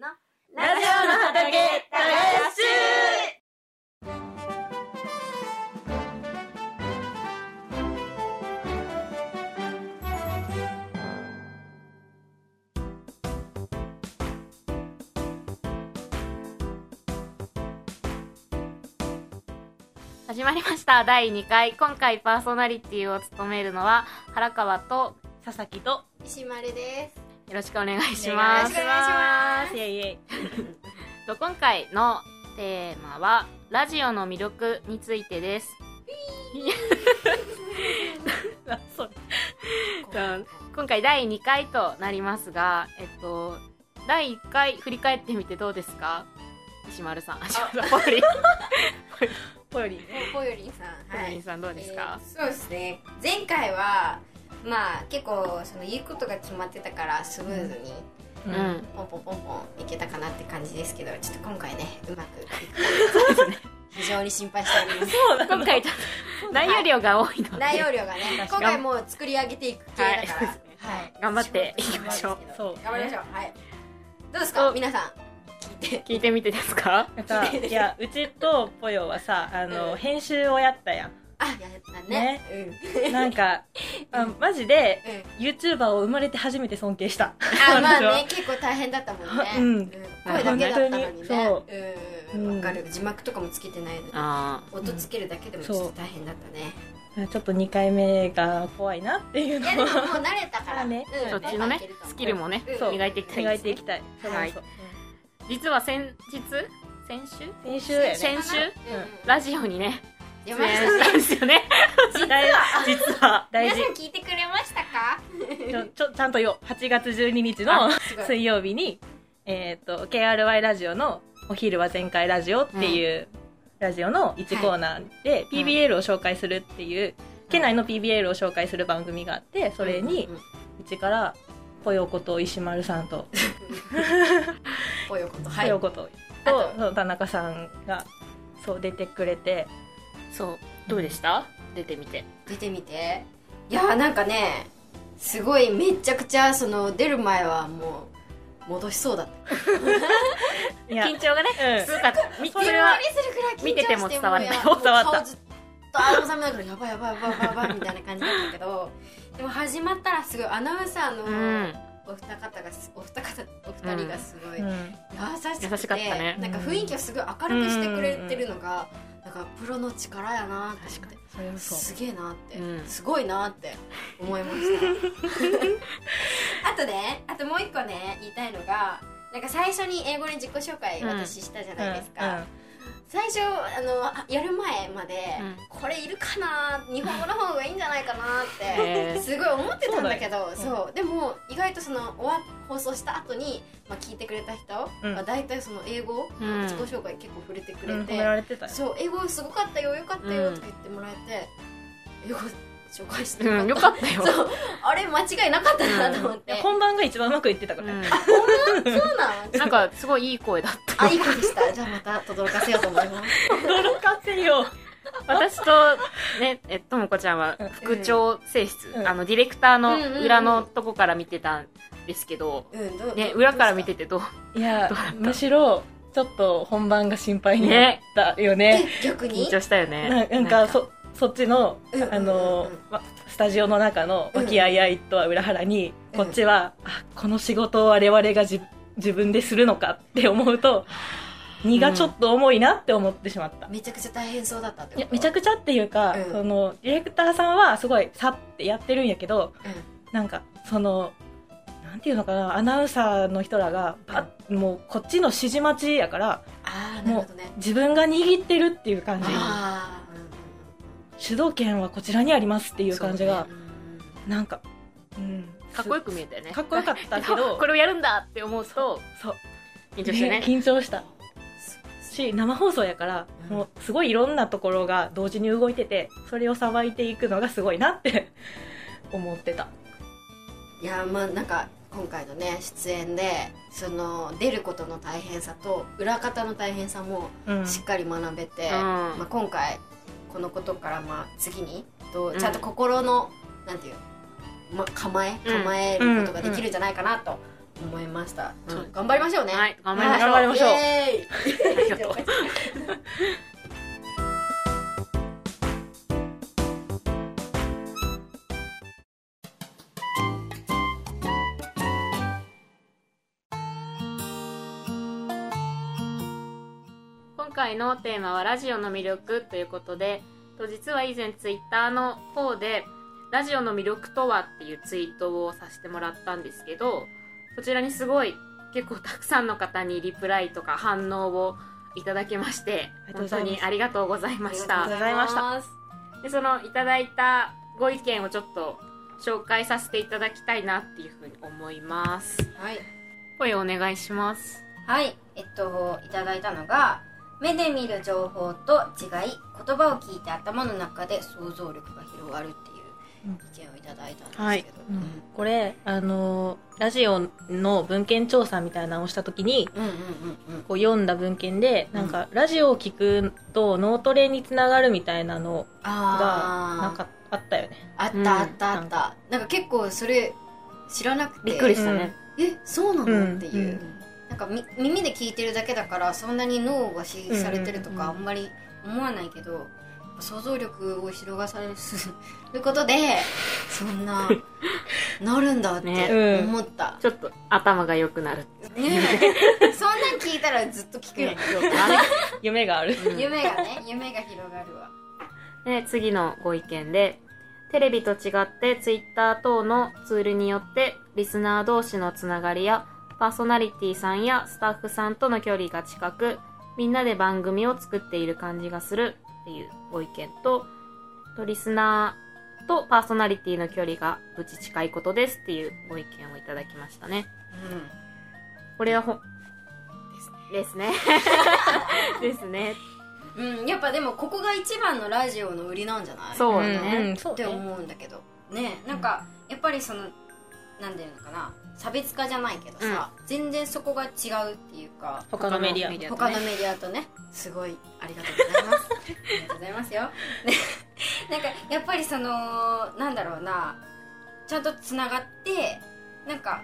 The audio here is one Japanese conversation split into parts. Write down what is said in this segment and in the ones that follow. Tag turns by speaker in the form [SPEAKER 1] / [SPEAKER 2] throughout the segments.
[SPEAKER 1] の
[SPEAKER 2] ラジオの畑耕し
[SPEAKER 3] 始まりました。第2回。今回パーソナリティを務めるのは原川と
[SPEAKER 2] 佐々木と
[SPEAKER 1] 石丸です
[SPEAKER 3] よろしくお願いし
[SPEAKER 2] お
[SPEAKER 3] ます。
[SPEAKER 1] よろしくお願いします。
[SPEAKER 2] イエイイエイ
[SPEAKER 3] と今回のテーマはラジオの魅力についてです。今回第2回となりますがえっと第1回振り返ってみてどうですか？石丸さん。石丸さんポヨリ。ン
[SPEAKER 2] ポヨリ。ね
[SPEAKER 1] ポヨリンさん。はい。
[SPEAKER 3] ポヨリンさんどうですか、
[SPEAKER 1] えーそうですね。前回はまあ結構その言うことが決まってたからスムーズに
[SPEAKER 3] うん、
[SPEAKER 2] うん。
[SPEAKER 1] ポンポンポンポンいけたかなって感じですけどちょっと今回ねうまくいくか非常に。心配しております
[SPEAKER 3] 今回と内容量が多いので。
[SPEAKER 1] 内容量がね今回もう作り上げていく系だから、
[SPEAKER 3] はい。
[SPEAKER 1] はい。
[SPEAKER 3] 頑張っていきましょう。
[SPEAKER 2] そう。
[SPEAKER 1] 頑張りましょう。はい。どうですか？
[SPEAKER 3] お
[SPEAKER 1] 皆さん聞いて。
[SPEAKER 3] 聞いてみてですか？
[SPEAKER 2] いやうちとポヨはさあの、
[SPEAKER 1] うん。
[SPEAKER 2] 編集をやったやん
[SPEAKER 1] あやったね。うん。
[SPEAKER 2] なんか あマジで
[SPEAKER 1] うん。
[SPEAKER 2] YouTuber を生まれて初めて尊敬した。
[SPEAKER 1] あまあね結構大変だったもんね、
[SPEAKER 2] うん。
[SPEAKER 1] 声だけだったのにね。
[SPEAKER 2] そう
[SPEAKER 1] うん。
[SPEAKER 2] う。ん
[SPEAKER 1] わかる。字幕とかもつけてないのに。
[SPEAKER 3] あ
[SPEAKER 1] 音つけるだけでもちょっと大変だったね、
[SPEAKER 2] ちょっと2回目が怖いなっていう
[SPEAKER 1] い
[SPEAKER 2] の
[SPEAKER 1] やでももう
[SPEAKER 2] を
[SPEAKER 1] 慣れたから、
[SPEAKER 2] ね。
[SPEAKER 1] うん。
[SPEAKER 3] そっちのねスキルもね、
[SPEAKER 1] そう。
[SPEAKER 3] 磨いていきたいね。
[SPEAKER 2] 磨いていき、たい。
[SPEAKER 3] はい。実は先日？先週？
[SPEAKER 2] 先週？
[SPEAKER 3] 先週ラジオにね
[SPEAKER 1] 出
[SPEAKER 3] 出
[SPEAKER 1] ましたね
[SPEAKER 3] 演したんですよね。
[SPEAKER 2] 大実は大事。
[SPEAKER 1] 皆さん聞いてくれましたか？
[SPEAKER 2] ちょちょちゃんとよ8月12日の水曜日に、えっと KRY ラジオの「お昼は全開ラジオ」っていう、ラジオの1コーナーで、
[SPEAKER 3] うん
[SPEAKER 2] PBL を紹介するっていう、県内の PBL を紹介する番組があってそれに
[SPEAKER 1] う
[SPEAKER 2] ちからぽよこと石丸さんと
[SPEAKER 1] ぽよこと
[SPEAKER 2] ぽ
[SPEAKER 1] はい。
[SPEAKER 2] よこと
[SPEAKER 1] あ
[SPEAKER 2] と。田中さんがそう出てくれて
[SPEAKER 3] そう。どうでした？出てみて。
[SPEAKER 1] 出てみて。いやーなんかねすごいめちゃくちゃその出る前はもう戻しそうだ
[SPEAKER 3] 緊張がね
[SPEAKER 2] うん。
[SPEAKER 3] すごかった。み
[SPEAKER 2] それは
[SPEAKER 1] びっくりするくらい緊張して
[SPEAKER 3] 見てても伝わった。
[SPEAKER 2] 伝わった。
[SPEAKER 1] 顔ずっと青ざめながらやばいやばいやばいやばいみたいな感じだったけど でも始まったらすごいアナウンサーの
[SPEAKER 3] うん。
[SPEAKER 1] お二方がすお二方お二人がすごい優
[SPEAKER 2] うん。
[SPEAKER 1] しくて、
[SPEAKER 3] 優しかったね。
[SPEAKER 1] なんか雰囲気をすごい明るくしてくれてるのが、なんかプロの力やなって思って。
[SPEAKER 2] それはそう。
[SPEAKER 1] すげえなって、
[SPEAKER 3] うん。
[SPEAKER 1] すごいなって思いました。あとねあともう一個ね言いたいのがなんか最初に英語に自己紹介私したじゃないですか、最初あのあやる前まで、
[SPEAKER 3] うん。
[SPEAKER 1] これいるかな？日本語の方がいいんじゃないかなってすごい思ってたんだけどそうでも意外とその終わ放送した後にまあ聞いてくれた人
[SPEAKER 2] うん。
[SPEAKER 1] が大体その英語、
[SPEAKER 3] うん。
[SPEAKER 1] 自己紹介結構触れてくれ
[SPEAKER 2] うん、
[SPEAKER 1] て、
[SPEAKER 2] 褒められてたよ。
[SPEAKER 1] そう英語すごかったよよかったよ
[SPEAKER 3] うん
[SPEAKER 1] とか言ってもらえて、英語紹介して
[SPEAKER 3] うんよかったよ。
[SPEAKER 1] そう。あれ間違いなかったなと思って、
[SPEAKER 2] 本番が一番うまくいってたから、
[SPEAKER 3] うん。
[SPEAKER 1] そうなん？
[SPEAKER 3] なんかすごいいい声だった。
[SPEAKER 1] あいい子でした。じゃあまた轟かせようと思います。
[SPEAKER 2] 驚かせよう。
[SPEAKER 3] 私とねえともこちゃんは副長性質、
[SPEAKER 2] うん。
[SPEAKER 3] あのディレクターの裏のとこから見てたんですけど、
[SPEAKER 1] うんどう
[SPEAKER 3] ね裏から見ててどう？
[SPEAKER 2] いやむしろちょっと本番が心配になったよね。
[SPEAKER 1] え逆に？
[SPEAKER 3] 緊張したよね。
[SPEAKER 2] ななんか。そそっちの
[SPEAKER 1] うんうんうんうん。
[SPEAKER 2] あの、ま、スタジオの中の和気あいあいとは裏腹に、
[SPEAKER 1] うん。
[SPEAKER 2] こっちはあこの仕事を我々がじ自分でするのかって思うと荷がちょっと重いなって思ってしまった、
[SPEAKER 1] めちゃくちゃ大変そうだったってこと？
[SPEAKER 2] いやめちゃくちゃっていうか、
[SPEAKER 1] うん。
[SPEAKER 2] そのディレクターさんはすごいさってやってるんやけど
[SPEAKER 1] うん。
[SPEAKER 2] なんかそのなんていうのかなアナウンサーの人らがパッもうこっちの指示待ちやから
[SPEAKER 1] ああなるほどね。
[SPEAKER 2] 自分が握ってるっていう感じ。
[SPEAKER 1] あ
[SPEAKER 2] 主導権はこちらにありますって
[SPEAKER 1] あ
[SPEAKER 2] いう感じが、
[SPEAKER 1] そう
[SPEAKER 2] なんか、うん、
[SPEAKER 3] かっこよく見えたよね。
[SPEAKER 2] かっこよかったけど
[SPEAKER 3] これをやるんだって思うと
[SPEAKER 2] そう。
[SPEAKER 3] 緊張してね。
[SPEAKER 2] ね緊張した。し生放送やから、
[SPEAKER 1] うん。
[SPEAKER 2] もうすごいいろんなところが同時に動いててそれをさばいていくのがすごいなって 思ってた。
[SPEAKER 1] いやまあなんか今回のね出演でその出ることの大変さと裏方の大変さも
[SPEAKER 2] うん。
[SPEAKER 1] しっかり学べて、
[SPEAKER 3] うん。
[SPEAKER 1] まあ、今回このことからまあ次にどう
[SPEAKER 3] うん。
[SPEAKER 1] ちゃんと心の、なんていう、ま、構え
[SPEAKER 3] うん。
[SPEAKER 1] 構えることができるんじゃないかなと思いました、うん。頑張りましょうね。
[SPEAKER 3] はい頑張りましょう。
[SPEAKER 2] 頑張りましょう。
[SPEAKER 1] イエーイ。
[SPEAKER 3] ありがとう 今回のテーマはラジオの魅力ということでと実は以前ツイッターの方でラジオの魅力とはっていうツイートをさせてもらったんですけどそちらにすごい結構たくさんの方にリプライとか反応をいただきまして本当にありがとうございました。
[SPEAKER 2] ありがとうございました
[SPEAKER 3] でそのいただいたご意見をちょっと紹介させていただきたいなっていうふうに思います。
[SPEAKER 1] はい。
[SPEAKER 3] 声お願いします。
[SPEAKER 1] はい、えっと、いただいたのが、目で見る情報と違い、言葉を聞いて頭の中で想像力が広がるっていう意見をいただいたんですけど、
[SPEAKER 3] はい。
[SPEAKER 1] うん。
[SPEAKER 2] これあのラジオの文献調査みたいなのをした時に
[SPEAKER 1] うんうんうんうん。
[SPEAKER 2] こう読んだ文献でなんかラジオを聞くと脳トレにつながるみたいなのがなんかあったよね。
[SPEAKER 1] あったあったあった、なんか。結構それ知らなくて。
[SPEAKER 3] びっくりしたね、
[SPEAKER 1] えそうなの、
[SPEAKER 2] うん。
[SPEAKER 1] っていう、なんかみ耳で聞いてるだけだからそんなに脳が刺激されてると
[SPEAKER 2] うんうんうん
[SPEAKER 1] かあんまり思わないけど、想像力を広がされることで そんななるんだっ
[SPEAKER 3] ね。
[SPEAKER 1] て思った、
[SPEAKER 3] ちょっと頭が良くなる。
[SPEAKER 1] ね。えそんなん聞いたらずっと聞くよ、
[SPEAKER 2] 夢がある。
[SPEAKER 1] 夢がね夢が広がるわ。
[SPEAKER 3] で次のご意見でテレビと違ってツイッター等のツールによってリスナー同士のつながりやパーソナリティさんやスタッフさんとの距離が近くみんなで番組を作っている感じがするっていうご意見ととリスナーとパーソナリティの距離がぶち近いことですっていうご意見をいただきましたね。これはほですね。ですね。
[SPEAKER 1] うん、うん、やっぱでもここが一番のラジオの売りなんじゃない？
[SPEAKER 3] そう
[SPEAKER 2] うん
[SPEAKER 3] ね、
[SPEAKER 1] って
[SPEAKER 2] うんそうね。
[SPEAKER 1] 思うんだけど。ねなんかやっぱりそのなんていうのかな差別化じゃないけどさ、全然そこが違うっていうか
[SPEAKER 2] 他のメディア。
[SPEAKER 3] 他のメディア
[SPEAKER 1] 他のメディアとねすごいありがとうございます。ありがとうございますよ、ね、なんかやっぱりそのなんだろうなちゃんとつながってなんか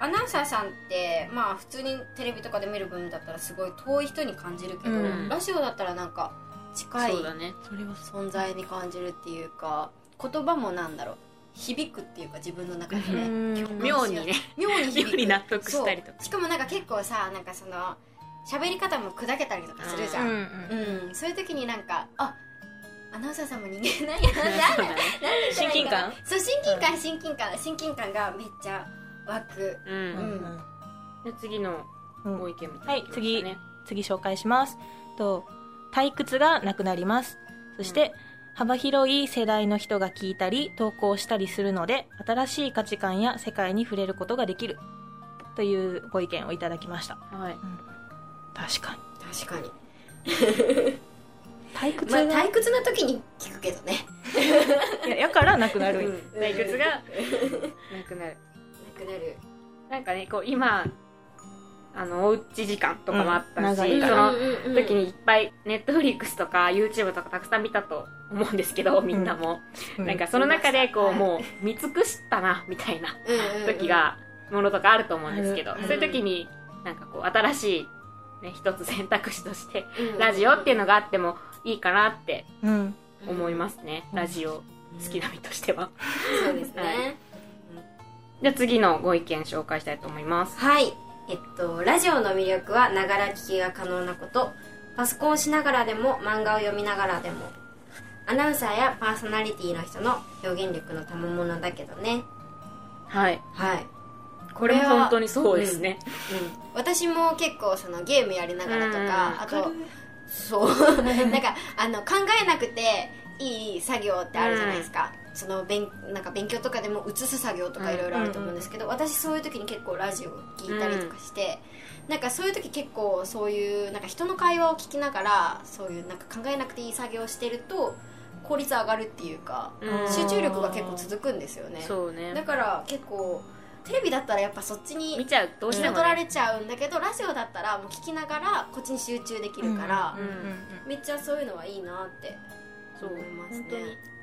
[SPEAKER 1] アナウンサーさんってまあ普通にテレビとかで見る分だったらすごい遠い人に感じるけど、
[SPEAKER 2] うん。
[SPEAKER 1] ラジオだったらなんか近い
[SPEAKER 3] そうだね。
[SPEAKER 2] それは
[SPEAKER 1] 存在に感じるっていうか言葉もなんだろう響くっていうか自分の中でね。
[SPEAKER 3] 妙にね。
[SPEAKER 1] 妙に響く。
[SPEAKER 3] 妙に納得したりとか。
[SPEAKER 1] しかもなんか結構さなんかその喋り方も砕けたりとかするじゃん、
[SPEAKER 2] う
[SPEAKER 1] うん
[SPEAKER 2] ん。
[SPEAKER 1] そういう時になんかあアナウンサーさんも人間 なんやなんて言ったらいいかな
[SPEAKER 2] 親近感？
[SPEAKER 1] そう親近感親近感。親近感がめっちゃ湧く。
[SPEAKER 3] うん、
[SPEAKER 1] うん。
[SPEAKER 3] で次の
[SPEAKER 2] うん
[SPEAKER 3] ご意見みた
[SPEAKER 2] はいい
[SPEAKER 3] なの来ましたね。
[SPEAKER 2] 次紹介します。と退屈がなくなります。そして、幅広い世代の人が聞いたり投稿したりするので新しい価値観や世界に触れることができる。というご意見をいただきました。
[SPEAKER 3] はい。
[SPEAKER 2] 確かに。
[SPEAKER 1] 確かに。
[SPEAKER 2] 退屈が、
[SPEAKER 1] まあ退屈な時に聞くけどね。
[SPEAKER 2] いややからなくなる、
[SPEAKER 3] 退屈がなくなる。
[SPEAKER 1] なくなる。
[SPEAKER 3] なんかねこう今あのおうち時間とかもあったし、
[SPEAKER 2] うん
[SPEAKER 3] その時にいっぱいネットフリックスとか YouTube とかたくさん見たと思うんですけどみんなも、
[SPEAKER 2] うん
[SPEAKER 3] なんかその中でこう、
[SPEAKER 1] はい
[SPEAKER 3] もう見尽くしたなみたいな時がものとかあると思うんですけど、
[SPEAKER 2] うん。
[SPEAKER 3] そういう時になんかこう新しい、ね、一つ選択肢として
[SPEAKER 1] うん。
[SPEAKER 3] ラジオっていうのがあってもいいかなって
[SPEAKER 2] うん
[SPEAKER 3] 思いますね、
[SPEAKER 2] うん。
[SPEAKER 3] ラジオ好きな身としては、
[SPEAKER 1] そうですね。
[SPEAKER 3] じゃあ次のご意見紹介したいと思います。
[SPEAKER 1] はいえっとラジオの魅力はながら聞きが可能なこと。パソコンをしながらでも漫画を読みながらでも。アナウンサーやパーソナリティの人の表現力の賜物だけどね。
[SPEAKER 3] はい。
[SPEAKER 1] はい。
[SPEAKER 3] これも本当にそうですね、
[SPEAKER 1] うん、私も結構そのゲームやりながらとか、
[SPEAKER 3] うん。
[SPEAKER 1] あとそう。なんかあの考えなくていい作業ってあるじゃないですか、その勉なんか勉強とかでも移す作業とかいろいろあると思うんですけど、私そういう時に結構ラジオ聞いたりとかして、なんかそういう時結構そういうなんか人の会話を聞きながらそういうなんか考えなくていい作業をしてると効率上がるっていうか、
[SPEAKER 3] うん。
[SPEAKER 1] 集中力が結構続くんですよね。
[SPEAKER 3] そうね。
[SPEAKER 1] だから結構テレビだったらやっぱそっちに
[SPEAKER 3] 見ちゃうどうしても、ね、
[SPEAKER 1] 取られちゃうんだけどラジオだったらもう聞きながらこっちに集中できるから、
[SPEAKER 3] うん
[SPEAKER 1] めっちゃそういうのはいいなって思いますね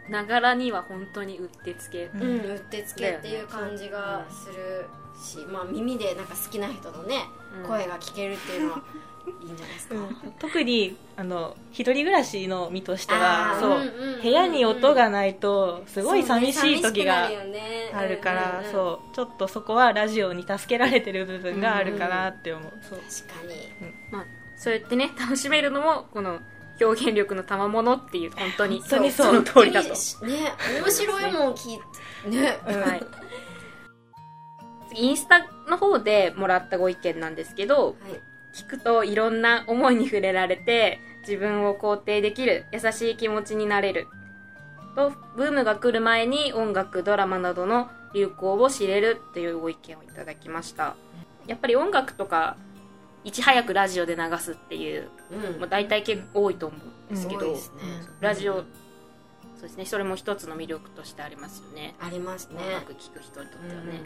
[SPEAKER 3] ながらには本当にうってつけ、
[SPEAKER 1] うん、うってつけっていう感じがする、し、まあ、耳でなんか好きな人のね、
[SPEAKER 3] うん。
[SPEAKER 1] 声が聞けるっていうのはいいんじゃないですか、
[SPEAKER 2] う ん特にあの一人暮らしの身としてはそう、
[SPEAKER 1] んんん
[SPEAKER 2] 部屋に音がないとすごい寂しい時があるから、そうちょっとそこはラジオに助けられてる部分があるかなって思う、そう。
[SPEAKER 1] 確かに。
[SPEAKER 3] まあ、そうやってね楽しめるのもこの表現力の賜物っていう本当に。
[SPEAKER 2] 本当にそう。
[SPEAKER 3] の通りだと、
[SPEAKER 1] ね面白いもん聞いて。ね。
[SPEAKER 2] うん
[SPEAKER 3] はい、次インスタの方でもらったご意見なんですけど
[SPEAKER 1] はい。
[SPEAKER 3] 聞くといろんな思いに触れられて自分を肯定できる優しい気持ちになれるとブームが来る前に音楽ドラマなどの流行を知れるというご意見をいただきました。やっぱり音楽とかいち早くラジオで流すっていう、
[SPEAKER 1] うん。
[SPEAKER 3] まあ、大体結構多いと思うんですけど、
[SPEAKER 1] 多いですね。
[SPEAKER 3] ラジオそうですね。それも一つの魅力としてありますよね。
[SPEAKER 1] ありますね。
[SPEAKER 3] 音楽聴く人にとってはね、
[SPEAKER 1] うんうんうん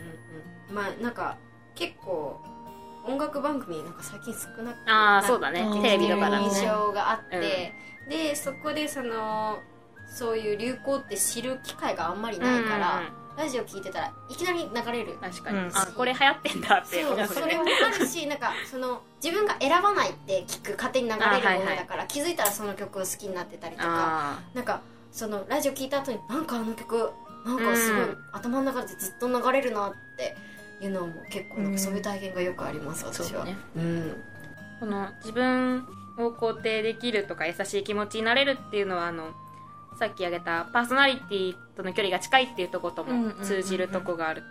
[SPEAKER 1] うん。まあなんか結構音楽番組なんか最近少なく
[SPEAKER 3] ああそうだね。
[SPEAKER 2] うん
[SPEAKER 3] テレビとかだと
[SPEAKER 1] 印
[SPEAKER 3] ね
[SPEAKER 1] 象があって、でそこでそのそういう流行って知る機会があんまりないから、
[SPEAKER 3] うんうん
[SPEAKER 1] ラジオ聞いてたらいきなり流れる。
[SPEAKER 3] 確かに、
[SPEAKER 2] うん。
[SPEAKER 3] あこれ流行ってんだって。
[SPEAKER 1] そう それもあるし なんかその自分が選ばないって聞く勝手に流れるものだから、気づいたらその曲を好きになってたりとか
[SPEAKER 3] あ
[SPEAKER 1] なんかそのラジオ聞いた後になんかあの曲なんかすごい、
[SPEAKER 3] うん
[SPEAKER 1] 頭の中でずっと流れるなっていうのも結構なんかそういう体験がよくあります、
[SPEAKER 3] ー
[SPEAKER 1] 私は。
[SPEAKER 3] そうね。
[SPEAKER 1] うん。
[SPEAKER 3] この自分を肯定できるとか優しい気持ちになれるっていうのはあのさっき挙げたパーソナリティとの距離が近いっていうとことも通じるとこがある、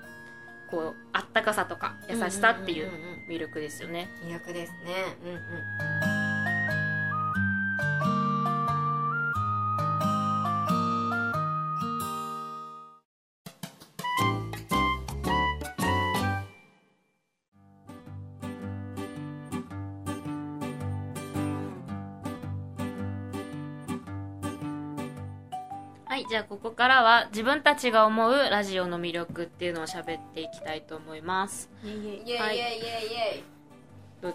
[SPEAKER 3] こうあったかさとか優しさっていう魅力ですよね、
[SPEAKER 1] 魅力ですね。うんうん
[SPEAKER 3] じゃあここからは自分たちが思うラジオの魅力っていうのを喋っていきたいと思います。
[SPEAKER 1] イエイイエイ。イエイイエイ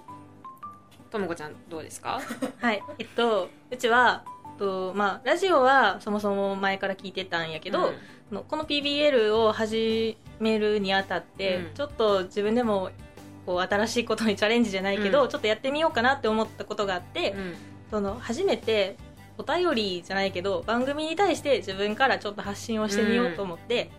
[SPEAKER 3] ともこちゃんどうですか？
[SPEAKER 2] はい。えっとうちはとまあラジオはそもそも前から聞いてたんやけど、
[SPEAKER 3] うん。
[SPEAKER 2] この PBL を始めるにあたって、
[SPEAKER 3] うん。
[SPEAKER 2] ちょっと自分でもこう新しいことにチャレンジじゃないけど、
[SPEAKER 3] うん。
[SPEAKER 2] ちょっとやってみようかなって思ったことがあって、
[SPEAKER 3] うん。
[SPEAKER 2] その初めてお便りじゃないけど番組に対して自分からちょっと発信をしてみようと思って、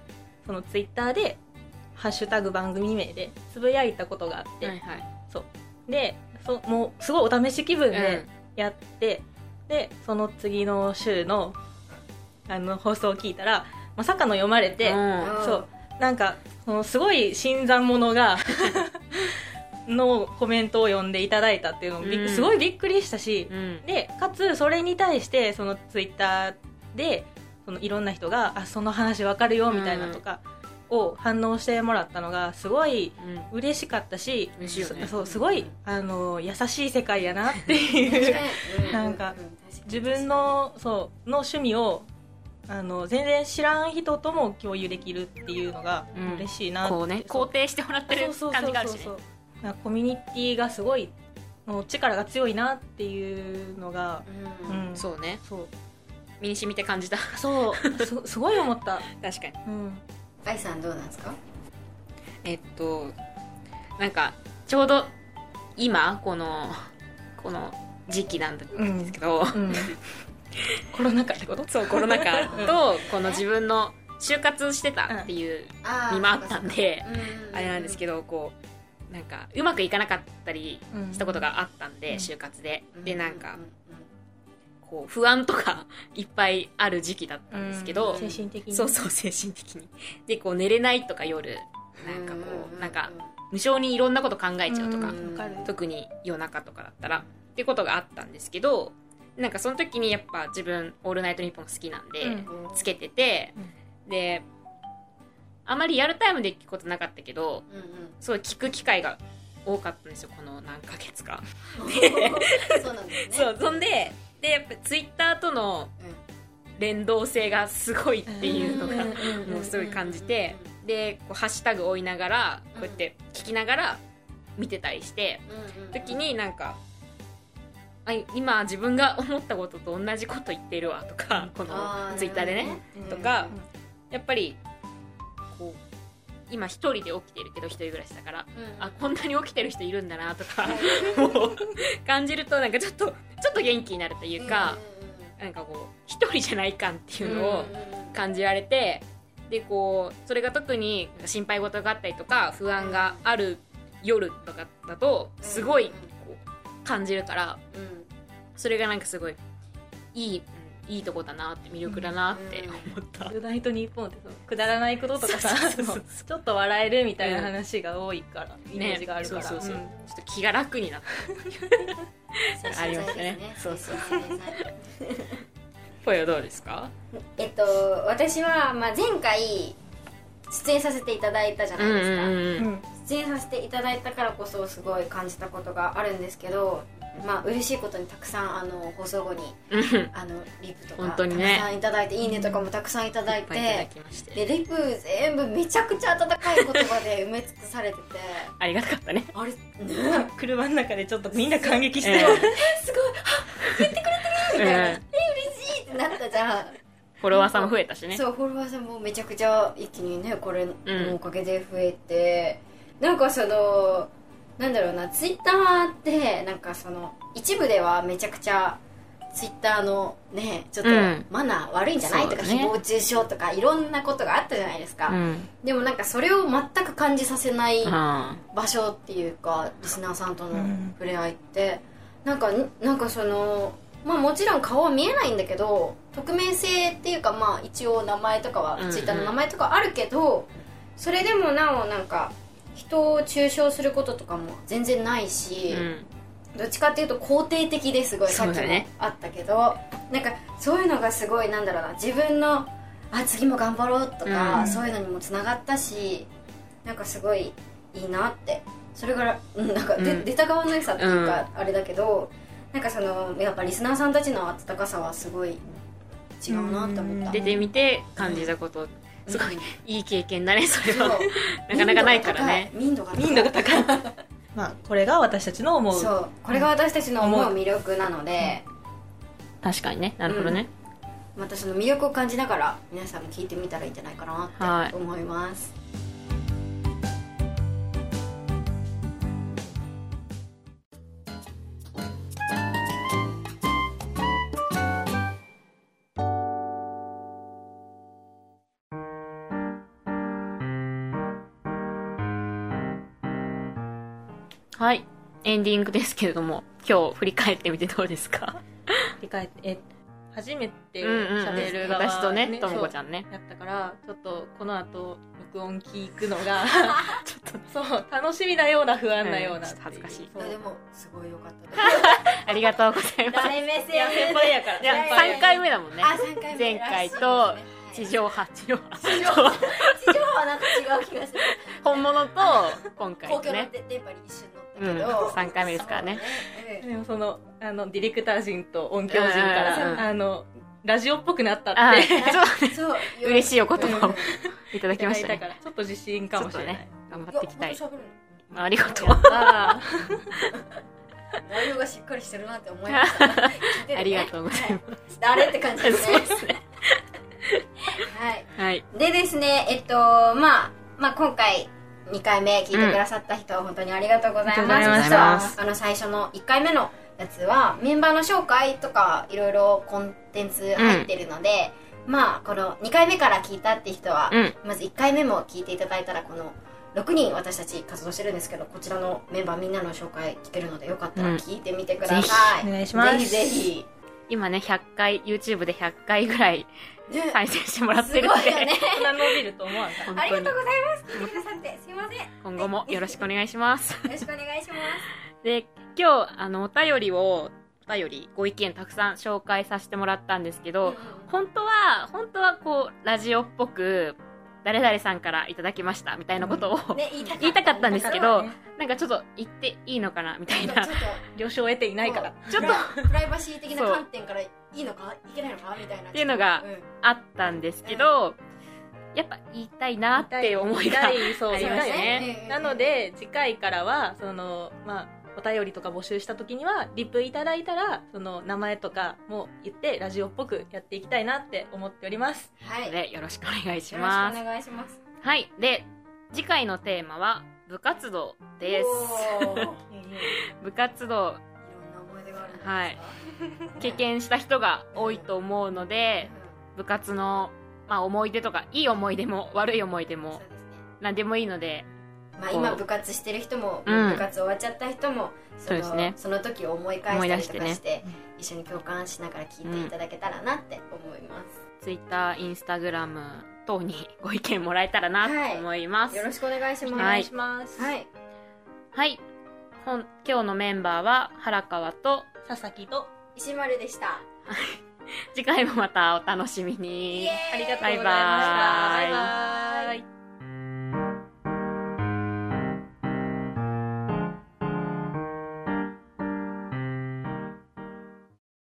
[SPEAKER 2] そのツイッターで「ハッシュタグ番組名」でつぶやいたことがあって、
[SPEAKER 3] はいはい。
[SPEAKER 2] そう。でそもうすごいお試し気分でやって、でその次の週のあの放送を聞いたらまさかの読まれて、
[SPEAKER 3] うん。
[SPEAKER 2] そう。なんかそのすごい新参者が のコメントを読んでいただいたっていうのもすごいびっくりしたし、
[SPEAKER 3] うん。
[SPEAKER 2] でかつそれに対してそのツイッターでそのいろんな人が「あその話わかるよ」みたいなとかを反応してもらったのがすごい
[SPEAKER 3] うん。
[SPEAKER 2] 嬉しかったし
[SPEAKER 3] 嬉しいよね。
[SPEAKER 2] そそうすごいあの優しい世界やなっていうなんか自分のそうの趣味をあの全然知らん人とも共有できるっていうのが
[SPEAKER 3] うん。
[SPEAKER 2] 嬉しいなって、
[SPEAKER 3] こうね
[SPEAKER 2] そう
[SPEAKER 3] 肯定してもらってる
[SPEAKER 2] そうそう
[SPEAKER 3] 感じがあるしね。
[SPEAKER 2] そうそうなんかコミュニティがすごいの力が強いなっていうのが、
[SPEAKER 1] うん。
[SPEAKER 2] うん。
[SPEAKER 3] そうね。
[SPEAKER 2] そう。
[SPEAKER 3] 身に染みて感じた。
[SPEAKER 2] そう。すすごい思った、
[SPEAKER 3] 確かに。
[SPEAKER 2] うん、
[SPEAKER 1] さんどうなんですか？
[SPEAKER 3] えっとなんかちょうど今このこの時期なんですけど、
[SPEAKER 2] うん、コロナ禍ってこと？
[SPEAKER 3] そうコロナ禍とこの自分の就活してたっていう
[SPEAKER 1] あー
[SPEAKER 3] にもあったんであれなんですけどこうなんかうまくいかなかったり
[SPEAKER 2] うん。
[SPEAKER 3] したことがあったんで、
[SPEAKER 2] うん。
[SPEAKER 3] 就活で。
[SPEAKER 1] う
[SPEAKER 3] でなんかこう不安とか いっぱいある時期だったんですけど、
[SPEAKER 2] 精神的に。
[SPEAKER 3] そうそう精神的に。でこう寝れないとか夜なんかこ
[SPEAKER 1] う
[SPEAKER 3] うなんか無性にいろんなこと考えちゃうとか、特に夜中とかだったらってことがあったんですけどなんかその時にやっぱ自分「オールナイトニッポン」好きなんで、
[SPEAKER 2] うん。
[SPEAKER 3] つけてて、であまりリアルタイムで聞くことなかったけど
[SPEAKER 1] うんうん。
[SPEAKER 3] すごい聞く機会が多かったんですよこの何ヶ月か。
[SPEAKER 1] そうなんですね。
[SPEAKER 3] そうそんででやっぱツイッターとの連動性がすごいっていうのが、
[SPEAKER 2] うんうんうん
[SPEAKER 3] もうすごい感じてでこうハッシュタグ追いながらこうやって聞きながら見てたりして時になんかあ今自分が思ったことと同じこと言ってるわとかこのツイッターでねとかやっぱりこう今一人で起きてるけど一人暮らしだから
[SPEAKER 1] うん。
[SPEAKER 3] あこんなに起きてる人いるんだなとか
[SPEAKER 1] うん。
[SPEAKER 3] もう感じるとなんかちょっとちょっと元気になるというか、なんかこう一人じゃない感っていうのを感じられてでこうそれが特に心配事があったりとか不安がある夜とかだとすごいこう感じるから
[SPEAKER 1] うん。うん。
[SPEAKER 3] それがなんかすごいいい、うんいいとこだなって魅力だなって
[SPEAKER 1] うん。
[SPEAKER 3] 思った、「
[SPEAKER 2] ルナイトニッポン」ってそうくだらないこととかさちょっと笑えるみたいな話が多いから、イメー
[SPEAKER 3] ね
[SPEAKER 2] ジがあるから、
[SPEAKER 3] そうそうそう、
[SPEAKER 2] うん。
[SPEAKER 3] ちょっと気が楽になった。ありましたね。そうそうぽよどうですか？
[SPEAKER 1] えっと私は、まあ、前回出演させていただいたじゃないですか、
[SPEAKER 3] ん
[SPEAKER 2] うん。
[SPEAKER 1] 出演させていただいたからこそすごい感じたことがあるんですけどまあ嬉しいことにたくさんあの放送後に
[SPEAKER 3] うん。うん
[SPEAKER 1] あのリプとか
[SPEAKER 3] 本当にね。
[SPEAKER 1] たくさんいただいていいねとかもたくさんいただいてでリプ全部めちゃくちゃ温かい言葉で埋め尽くされてて
[SPEAKER 3] ありがたかったね。
[SPEAKER 1] あれね
[SPEAKER 2] 車の中でちょっとみんな感激してる、
[SPEAKER 3] ええ。
[SPEAKER 1] すごい
[SPEAKER 3] うん
[SPEAKER 1] みたいな。え嬉しいってなったじゃん。
[SPEAKER 3] フォロワーさんも増えたしね。
[SPEAKER 1] そうフォロワーさんもめちゃくちゃ一気にねこれのおかげで増えて、なんかそのなんだろうなツイッターってなんかその一部ではめちゃくちゃツイッターのねちょっと
[SPEAKER 3] うん。
[SPEAKER 1] マナー悪いんじゃない、とか
[SPEAKER 3] そうだね。
[SPEAKER 1] 誹謗中傷とかいろんなことがあったじゃないですか、
[SPEAKER 3] うん。
[SPEAKER 1] でもなんかそれを全く感じさせない
[SPEAKER 3] あ
[SPEAKER 1] 場所っていうかリスナーさんとの
[SPEAKER 2] うん。
[SPEAKER 1] 触れ合いって、なんかなんかそのまあもちろん顔は見えないんだけど匿名性っていうかまあ一応名前とかは、
[SPEAKER 3] うんうん。
[SPEAKER 1] ツイッターの名前とかあるけどそれでもなおなんか人を中傷することとかも全然ないし、
[SPEAKER 3] ーうん。
[SPEAKER 1] どっちかっていうと肯定的ですごいさっきもあったけど、なんかそういうのがすごいなんだろうな。自分のあ次も頑張ろうとか、
[SPEAKER 3] うん。
[SPEAKER 1] そういうのにもつながったしなんかすごいいいなって。それからうんなんかで、
[SPEAKER 3] うん。
[SPEAKER 1] 出た側の良さっていうか、あれだけどなんかそのやっぱリスナーさんたちの温かさはすごい違うなって思った、
[SPEAKER 3] 出てみて感じたことすごい
[SPEAKER 1] うん
[SPEAKER 3] いい経験だねそれ
[SPEAKER 1] そう。
[SPEAKER 3] はなかなかないからね。
[SPEAKER 1] 民度が高い。
[SPEAKER 2] 民度が高い。まあこれが私たちの思う。
[SPEAKER 1] そう。これが私たちの思う魅力なので、
[SPEAKER 3] 確かにねなるほどね、
[SPEAKER 1] またその魅力を感じながら皆さんも聞いてみたらいいんじゃないかなって思います、
[SPEAKER 3] はいエンディングですけれども今日振り返ってみてどうですか？
[SPEAKER 2] 振り返ってえ初めて
[SPEAKER 3] うんうんうん。
[SPEAKER 2] 喋る側、
[SPEAKER 3] 私とねともこちゃんね。
[SPEAKER 2] やったからちょっとこの後録音聞くのが ちょっとそう楽しみなような不安なようなう。
[SPEAKER 3] うん恥ずかしい。
[SPEAKER 1] でもすごい良かった
[SPEAKER 3] ありがとうございます。
[SPEAKER 1] 誰目線。
[SPEAKER 2] いや先輩やから。
[SPEAKER 3] いや
[SPEAKER 1] 先輩
[SPEAKER 3] 3回目だもんね。
[SPEAKER 1] あ三回目。
[SPEAKER 3] 前回と地
[SPEAKER 1] 地
[SPEAKER 3] 上波地上波。
[SPEAKER 1] 地上波はなんか違う気がする。
[SPEAKER 3] 本物と今回
[SPEAKER 1] 公共の
[SPEAKER 3] ね
[SPEAKER 1] 電波に一瞬乗ったけ
[SPEAKER 3] うん
[SPEAKER 1] ど、
[SPEAKER 3] 三回目ですからね。
[SPEAKER 2] でもそのあのディレクター陣と音響陣から、あのラジオっぽくなったって。
[SPEAKER 3] う嬉しいお言葉を
[SPEAKER 1] うん。
[SPEAKER 3] いただきましたね。
[SPEAKER 2] たからちょっと自信かもしれない、
[SPEAKER 3] ね。頑張っていきたい。
[SPEAKER 1] やもっと喋るの？
[SPEAKER 3] ありがとう。
[SPEAKER 1] 内容がしっかりしてるなって思いました、ね
[SPEAKER 3] ありがとうございます。
[SPEAKER 1] す誰って感じですね。
[SPEAKER 3] そうですね。
[SPEAKER 1] はい。
[SPEAKER 3] はい。
[SPEAKER 1] でですねえっとまあ、まあ、今回2回目聞いてくださった人は本当にありがとうございます,、
[SPEAKER 2] あ
[SPEAKER 1] の最初の1回目のやつはメンバーの紹介とかいろいろコンテンツ入ってるので、まあこの2回目から聞いたって人は、
[SPEAKER 3] うん。
[SPEAKER 1] まず1回目も聞いていただいたらこの6人私たち活動してるんですけどこちらのメンバーみんなの紹介聞けるのでよかったら
[SPEAKER 3] うん。
[SPEAKER 1] 聞いてみてください、
[SPEAKER 2] お願いします。
[SPEAKER 1] ぜひぜひ
[SPEAKER 3] 今ね100回 YouTube で100回ぐらい
[SPEAKER 1] ね。
[SPEAKER 3] 再生してもらっ
[SPEAKER 1] す
[SPEAKER 3] てるんで。
[SPEAKER 1] ごいよね。
[SPEAKER 2] そんな伸びると思わんか。
[SPEAKER 3] 本当に。
[SPEAKER 1] ありがとうございます。聞いてくださってすいません。よ
[SPEAKER 3] 今後もよろしくお願いします。
[SPEAKER 1] ろしくお願いします。
[SPEAKER 3] で今日あのお便りをお便りご意見たくさん紹介させてもらったんですけど、本当は本当はこうラジオっぽく誰々さんからいただきましたみたいなことを、
[SPEAKER 1] ね言いたかった
[SPEAKER 3] 言いたかったんですけど
[SPEAKER 2] ね
[SPEAKER 3] なんかちょっと言っていいのかなみたいな。
[SPEAKER 2] 了承を得ていないから。
[SPEAKER 3] ちょっと。
[SPEAKER 1] プライバシー的な観点からいいのかいけないのかみたいな。って
[SPEAKER 3] いうのがあったんですけど、やっぱ言いたいなっていう思いが
[SPEAKER 2] 言いたい。そう
[SPEAKER 3] ありました
[SPEAKER 2] 言いたい。
[SPEAKER 3] ね
[SPEAKER 2] なので次回からはそのまあお便りとか募集した時にはリプいただいたらその名前とかも言ってラジオっぽくやっていきたいなって思っております。
[SPEAKER 1] はい。
[SPEAKER 3] でよろしくお願いし
[SPEAKER 1] ろしくお
[SPEAKER 3] ます
[SPEAKER 1] 願いします。
[SPEAKER 3] はい。で次回のテーマは部活動です。
[SPEAKER 1] おー。いろんな
[SPEAKER 3] 部活動。
[SPEAKER 1] 思い出があるんじゃないですか？
[SPEAKER 3] 経験した人が多いと思うので部活の、まあ、思い出とかいい思い出も悪い思い出も何でもいいので
[SPEAKER 1] まあ、今部活してる人も、
[SPEAKER 3] うん。
[SPEAKER 1] 部活終わっちゃった人もその
[SPEAKER 3] そね。
[SPEAKER 1] その時を思い返したりとか
[SPEAKER 3] して
[SPEAKER 1] して一緒に共感しながら聞いていただけたらなって思います、
[SPEAKER 3] Twitter、Instagram 等にご意見もらえたらなと思います。
[SPEAKER 1] よろしくお願いします。
[SPEAKER 3] はい。
[SPEAKER 2] お願い。します、
[SPEAKER 1] はい。
[SPEAKER 3] はい。本今日のメンバーは原川と
[SPEAKER 2] 佐々木と。
[SPEAKER 1] 石丸でした。
[SPEAKER 3] 次回もまたお楽しみに。
[SPEAKER 2] ありがとうございました。バイバイ